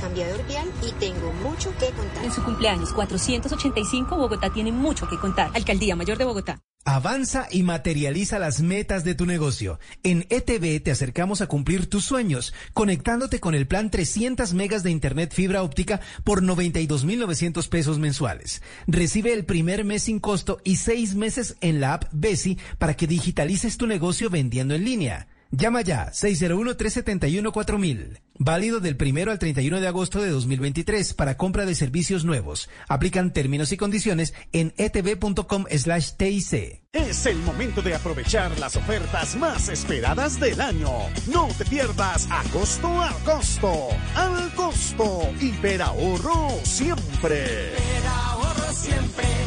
El intercambiador vial y tengo mucho que contar. En su cumpleaños 485, Bogotá tiene mucho que contar. Alcaldía Mayor de Bogotá. Avanza y materializa las metas de tu negocio. En ETV te acercamos a cumplir tus sueños, conectándote con el plan 300 megas de internet fibra óptica por 92.900 pesos mensuales. Recibe el primer mes sin costo y seis meses en la app Besi para que digitalices tu negocio vendiendo en línea. Llama ya 601-371-4000. Válido del primero al 31 de agosto de 2023 para compra de servicios nuevos. Aplican términos y condiciones en etv.com slash TIC. Es el momento de aprovechar las ofertas más esperadas del año. No te pierdas a costo al costo. Al costo. Hiperahorro siempre. Hiperahorro siempre.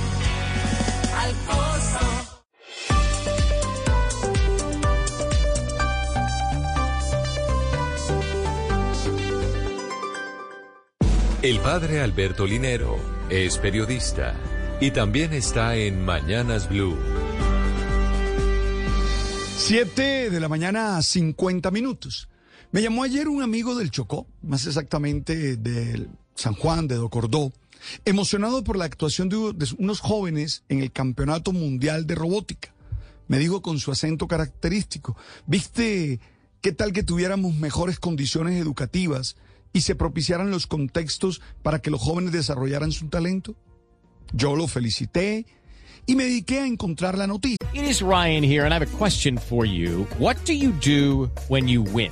El padre Alberto Linero es periodista y también está en Mañanas Blue. 7 de la mañana, 50 minutos. Me llamó ayer un amigo del Chocó, más exactamente de San Juan, de Docordó, emocionado por la actuación de unos jóvenes en el Campeonato Mundial de Robótica. Me dijo con su acento característico, ¿viste qué tal que tuviéramos mejores condiciones educativas y se propiciaran los contextos para que los jóvenes desarrollaran su talento? Yo lo felicité y me dediqué a encontrar la noticia. It is Ryan here and I have a question for you. What do you do when you win?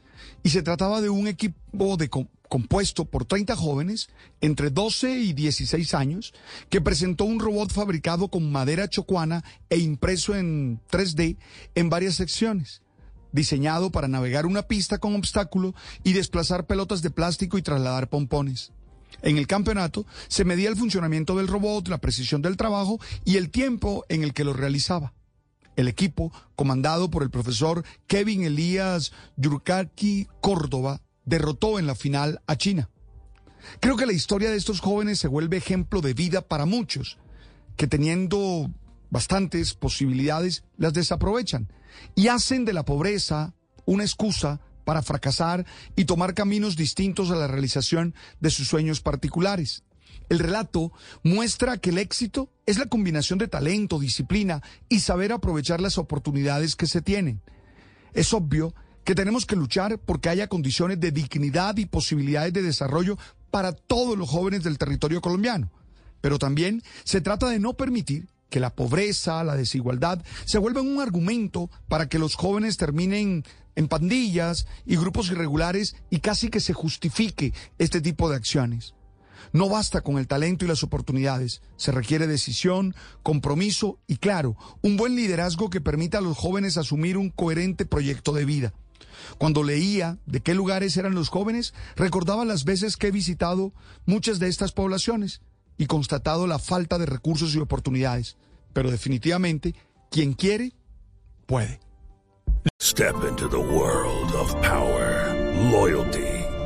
Y se trataba de un equipo compuesto por 30 jóvenes entre 12 y 16 años que presentó un robot fabricado con madera chocuana e impreso en 3D en varias secciones, diseñado para navegar una pista con obstáculo y desplazar pelotas de plástico y trasladar pompones. En el campeonato se medía el funcionamiento del robot, la precisión del trabajo y el tiempo en el que lo realizaba. El equipo, comandado por el profesor Kevin Elías Yurkaki Córdoba, derrotó en la final a China. Creo que la historia de estos jóvenes se vuelve ejemplo de vida para muchos, que teniendo bastantes posibilidades las desaprovechan y hacen de la pobreza una excusa para fracasar y tomar caminos distintos a la realización de sus sueños particulares. El relato muestra que el éxito es la combinación de talento, disciplina y saber aprovechar las oportunidades que se tienen. Es obvio que tenemos que luchar porque haya condiciones de dignidad y posibilidades de desarrollo para todos los jóvenes del territorio colombiano. Pero también se trata de no permitir que la pobreza, la desigualdad, se vuelvan un argumento para que los jóvenes terminen en pandillas y grupos irregulares y casi que se justifique este tipo de acciones. No basta con el talento y las oportunidades. Se requiere decisión, compromiso y, claro, un buen liderazgo que permita a los jóvenes asumir un coherente proyecto de vida. Cuando leía de qué lugares eran los jóvenes, recordaba las veces que he visitado muchas de estas poblaciones y constatado la falta de recursos y oportunidades. Pero definitivamente, quien quiere, puede. Step into the world of power, loyalty.